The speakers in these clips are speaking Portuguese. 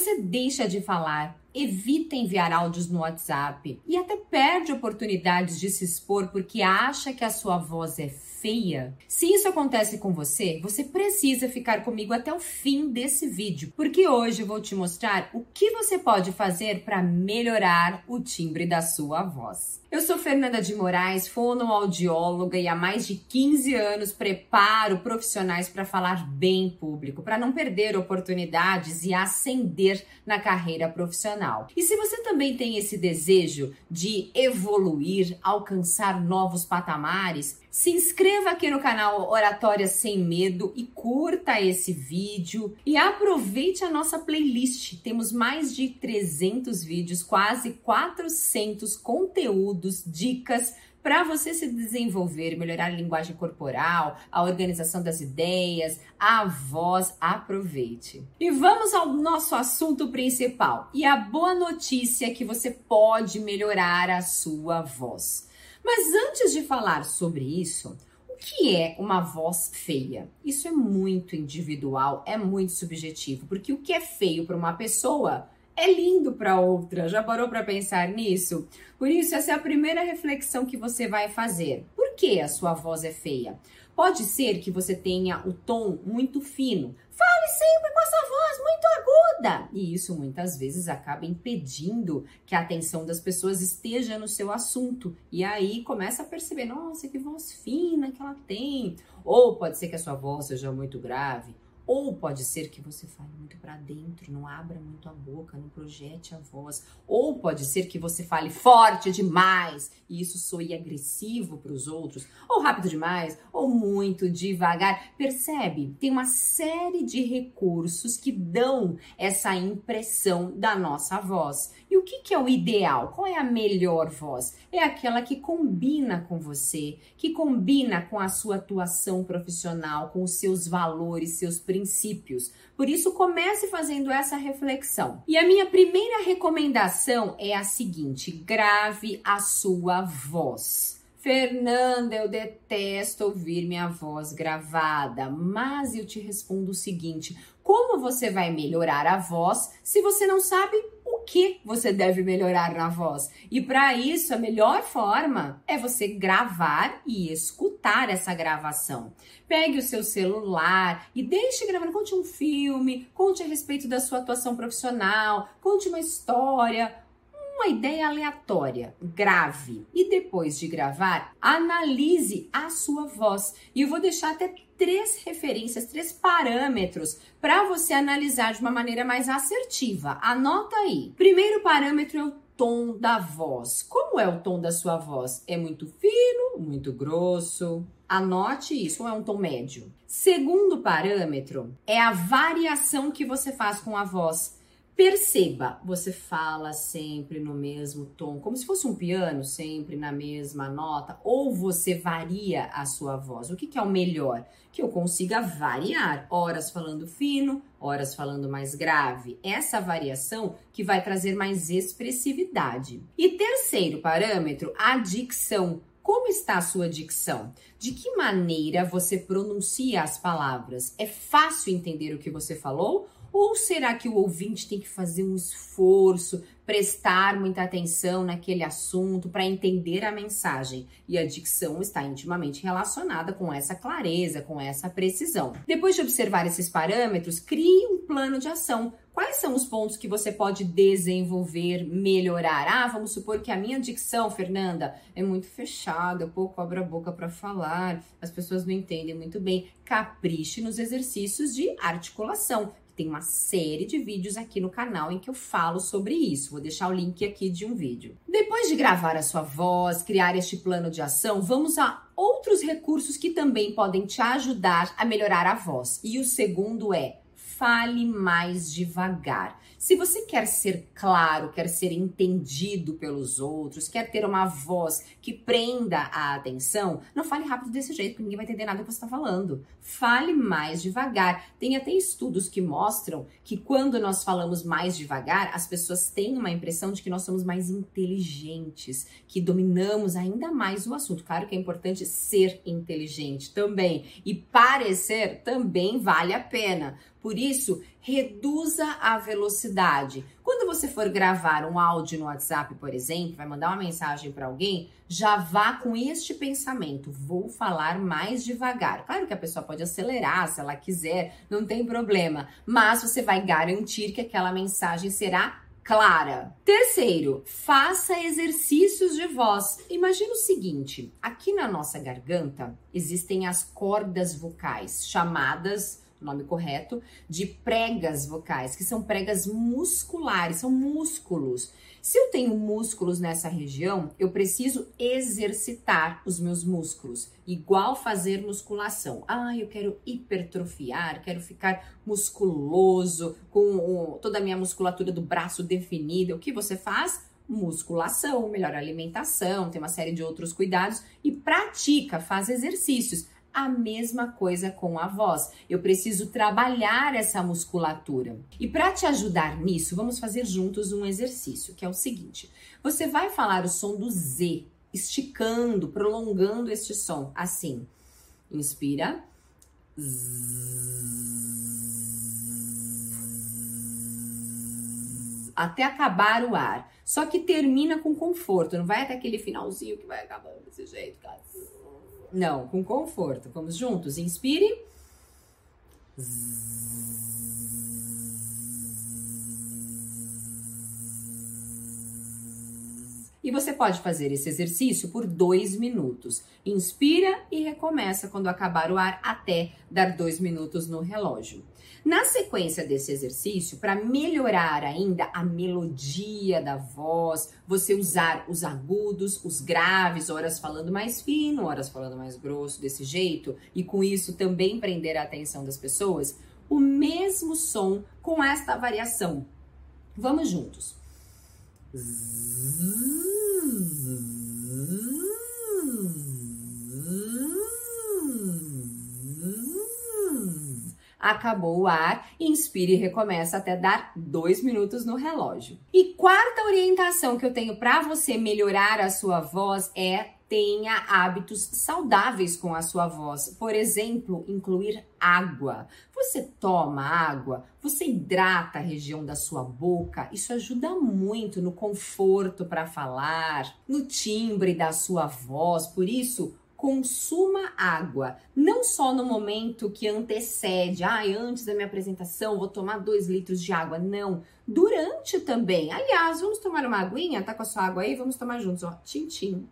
você deixa de falar, evita enviar áudios no WhatsApp e até perde oportunidades de se expor porque acha que a sua voz é feia? Se isso acontece com você, você precisa ficar comigo até o fim desse vídeo, porque hoje eu vou te mostrar o que você pode fazer para melhorar o timbre da sua voz. Eu sou Fernanda de Moraes, fonoaudióloga e há mais de 15 anos preparo profissionais para falar bem em público, para não perder oportunidades e ascender na carreira profissional. E se você também tem esse desejo de evoluir, alcançar novos patamares, se inscreva aqui no canal Oratória Sem Medo e curta esse vídeo e aproveite a nossa playlist. Temos mais de 300 vídeos, quase 400 conteúdos, dicas para você se desenvolver, melhorar a linguagem corporal, a organização das ideias, a voz, aproveite. E vamos ao nosso assunto principal. E a boa notícia é que você pode melhorar a sua voz. Mas antes de falar sobre isso, o que é uma voz feia? Isso é muito individual, é muito subjetivo, porque o que é feio para uma pessoa é lindo para outra. Já parou para pensar nisso? Por isso, essa é a primeira reflexão que você vai fazer. Por que a sua voz é feia? Pode ser que você tenha o tom muito fino. Fale sempre com essa voz muito aguda. E isso muitas vezes acaba impedindo que a atenção das pessoas esteja no seu assunto. E aí começa a perceber, nossa, que voz fina que ela tem. Ou pode ser que a sua voz seja muito grave ou pode ser que você fale muito para dentro, não abra muito a boca, não projete a voz. Ou pode ser que você fale forte demais e isso soe agressivo para os outros, ou rápido demais, ou muito devagar. Percebe? Tem uma série de recursos que dão essa impressão da nossa voz. E o que, que é o ideal? Qual é a melhor voz? É aquela que combina com você, que combina com a sua atuação profissional, com os seus valores, seus princípios. Por isso, comece fazendo essa reflexão. E a minha primeira recomendação é a seguinte: grave a sua voz. Fernanda, eu detesto ouvir minha voz gravada, mas eu te respondo o seguinte: como você vai melhorar a voz se você não sabe que você deve melhorar na voz. E para isso, a melhor forma é você gravar e escutar essa gravação. Pegue o seu celular e deixe gravando. Conte um filme, conte a respeito da sua atuação profissional, conte uma história, uma ideia aleatória, grave. E depois de gravar, analise a sua voz. E eu vou deixar até três referências, três parâmetros para você analisar de uma maneira mais assertiva. Anota aí. Primeiro parâmetro é o tom da voz. Como é o tom da sua voz? É muito fino, muito grosso? Anote isso, ou é um tom médio? Segundo parâmetro é a variação que você faz com a voz. Perceba, você fala sempre no mesmo tom, como se fosse um piano, sempre na mesma nota, ou você varia a sua voz. O que, que é o melhor? Que eu consiga variar, horas falando fino, horas falando mais grave. Essa variação que vai trazer mais expressividade. E terceiro parâmetro, a dicção. Como está a sua dicção? De que maneira você pronuncia as palavras? É fácil entender o que você falou? Ou será que o ouvinte tem que fazer um esforço, prestar muita atenção naquele assunto para entender a mensagem? E a dicção está intimamente relacionada com essa clareza, com essa precisão. Depois de observar esses parâmetros, crie um plano de ação. Quais são os pontos que você pode desenvolver, melhorar? Ah, vamos supor que a minha dicção, Fernanda, é muito fechada, eu pouco abro a boca para falar, as pessoas não entendem muito bem. Capriche nos exercícios de articulação tem uma série de vídeos aqui no canal em que eu falo sobre isso. Vou deixar o link aqui de um vídeo. Depois de gravar a sua voz, criar este plano de ação, vamos a outros recursos que também podem te ajudar a melhorar a voz. E o segundo é fale mais devagar. Se você quer ser claro, quer ser entendido pelos outros, quer ter uma voz que prenda a atenção, não fale rápido desse jeito, porque ninguém vai entender nada que você está falando. Fale mais devagar. Tem até estudos que mostram que quando nós falamos mais devagar, as pessoas têm uma impressão de que nós somos mais inteligentes, que dominamos ainda mais o assunto. Claro que é importante ser inteligente também. E parecer também vale a pena. Por isso, reduza a velocidade. Quando você for gravar um áudio no WhatsApp, por exemplo, vai mandar uma mensagem para alguém, já vá com este pensamento: vou falar mais devagar. Claro que a pessoa pode acelerar se ela quiser, não tem problema, mas você vai garantir que aquela mensagem será clara. Terceiro, faça exercícios de voz. Imagina o seguinte: aqui na nossa garganta existem as cordas vocais, chamadas nome correto, de pregas vocais, que são pregas musculares, são músculos. Se eu tenho músculos nessa região, eu preciso exercitar os meus músculos, igual fazer musculação. Ah, eu quero hipertrofiar, quero ficar musculoso, com toda a minha musculatura do braço definida. O que você faz? Musculação, melhor alimentação, tem uma série de outros cuidados e pratica, faz exercícios. A mesma coisa com a voz. Eu preciso trabalhar essa musculatura. E para te ajudar nisso, vamos fazer juntos um exercício, que é o seguinte: você vai falar o som do Z, esticando, prolongando este som, assim. Inspira. Até acabar o ar. Só que termina com conforto, não vai até aquele finalzinho que vai acabando desse jeito, cara. Não, com conforto. Vamos juntos. Inspire. E você pode fazer esse exercício por dois minutos. Inspira e recomeça quando acabar o ar até dar dois minutos no relógio. Na sequência desse exercício, para melhorar ainda a melodia da voz, você usar os agudos, os graves, horas falando mais fino, horas falando mais grosso, desse jeito, e com isso também prender a atenção das pessoas, o mesmo som com esta variação. Vamos juntos. Acabou o ar, inspire e recomeça até dar dois minutos no relógio. E quarta orientação que eu tenho para você melhorar a sua voz é tenha hábitos saudáveis com a sua voz. Por exemplo, incluir água. Você toma água, você hidrata a região da sua boca. Isso ajuda muito no conforto para falar, no timbre da sua voz. Por isso, consuma água, não só no momento que antecede, ah, antes da minha apresentação vou tomar dois litros de água, não, durante também. Aliás, vamos tomar uma aguinha, tá com a sua água aí, vamos tomar juntos, ó, tintim.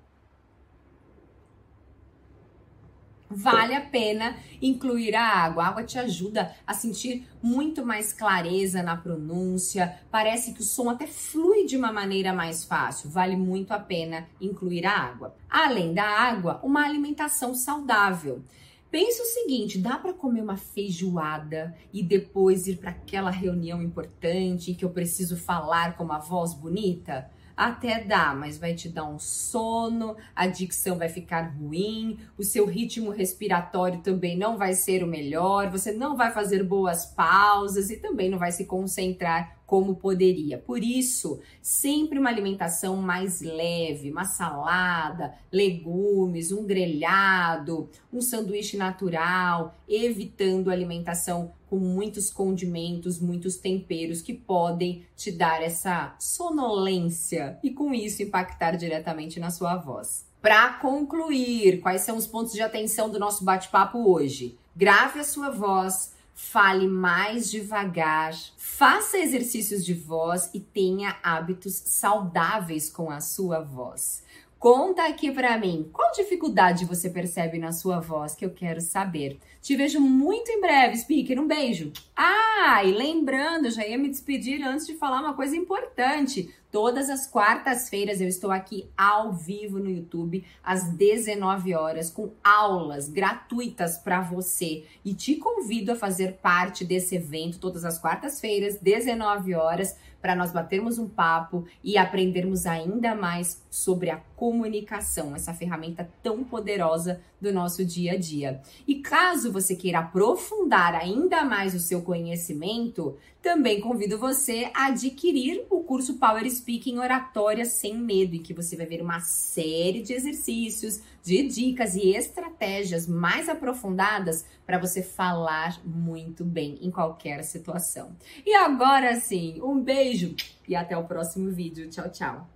Vale a pena incluir a água. A água te ajuda a sentir muito mais clareza na pronúncia, parece que o som até flui de uma maneira mais fácil. Vale muito a pena incluir a água. Além da água, uma alimentação saudável. Pense o seguinte, dá para comer uma feijoada e depois ir para aquela reunião importante que eu preciso falar com uma voz bonita? Até dá, mas vai te dar um sono, a dicção vai ficar ruim, o seu ritmo respiratório também não vai ser o melhor, você não vai fazer boas pausas e também não vai se concentrar como poderia. Por isso, sempre uma alimentação mais leve, uma salada, legumes, um grelhado, um sanduíche natural, evitando alimentação com muitos condimentos, muitos temperos que podem te dar essa sonolência e com isso impactar diretamente na sua voz. Para concluir, quais são os pontos de atenção do nosso bate-papo hoje? Grave a sua voz, fale mais devagar, faça exercícios de voz e tenha hábitos saudáveis com a sua voz. Conta aqui para mim, qual dificuldade você percebe na sua voz que eu quero saber. Te vejo muito em breve, speaker. Um beijo. Ah, e lembrando, já ia me despedir antes de falar uma coisa importante. Todas as quartas-feiras eu estou aqui ao vivo no YouTube às 19 horas com aulas gratuitas para você e te convido a fazer parte desse evento todas as quartas-feiras, 19 horas, para nós batermos um papo e aprendermos ainda mais sobre a comunicação, essa ferramenta tão poderosa do nosso dia a dia. E caso você queira aprofundar ainda mais o seu conhecimento, também convido você a adquirir o curso Power Speaking Oratória Sem Medo, em que você vai ver uma série de exercícios, de dicas e estratégias mais aprofundadas para você falar muito bem em qualquer situação. E agora sim, um beijo e até o próximo vídeo. Tchau, tchau.